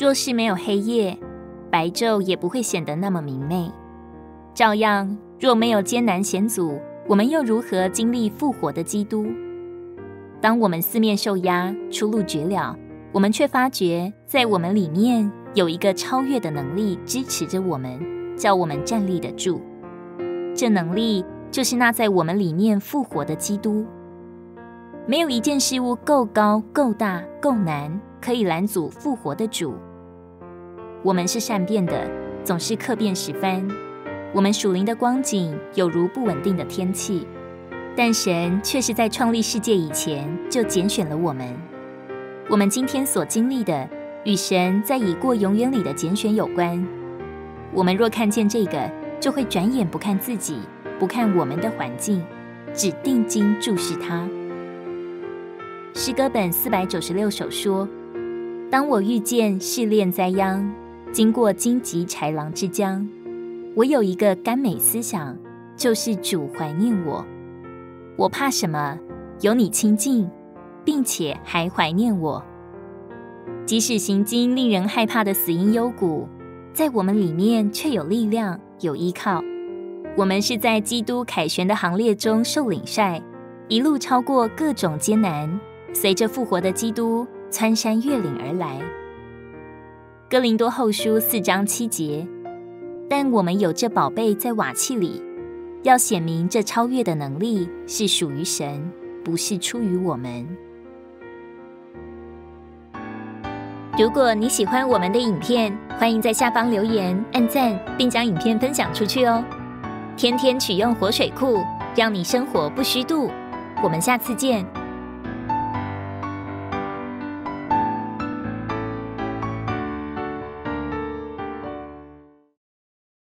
若是没有黑夜，白昼也不会显得那么明媚。照样，若没有艰难险阻，我们又如何经历复活的基督？当我们四面受压，出路绝了，我们却发觉，在我们里面有一个超越的能力支持着我们，叫我们站立得住。这能力就是那在我们里面复活的基督。没有一件事物够高、够大、够难，可以拦阻复活的主。我们是善变的，总是客变时分。我们属灵的光景有如不稳定的天气，但神却是在创立世界以前就拣选了我们。我们今天所经历的，与神在已过永远里的拣选有关。我们若看见这个，就会转眼不看自己，不看我们的环境，只定睛注视他。诗歌本四百九十六首说：“当我遇见试炼灾殃。”经过荆棘豺狼之江，我有一个甘美思想，就是主怀念我。我怕什么？有你亲近，并且还怀念我。即使行经令人害怕的死荫幽谷，在我们里面却有力量，有依靠。我们是在基督凯旋的行列中受领赛，一路超过各种艰难，随着复活的基督穿山越岭而来。哥林多后书四章七节，但我们有这宝贝在瓦器里，要显明这超越的能力是属于神，不是出于我们。如果你喜欢我们的影片，欢迎在下方留言、按赞，并将影片分享出去哦。天天取用活水库，让你生活不虚度。我们下次见。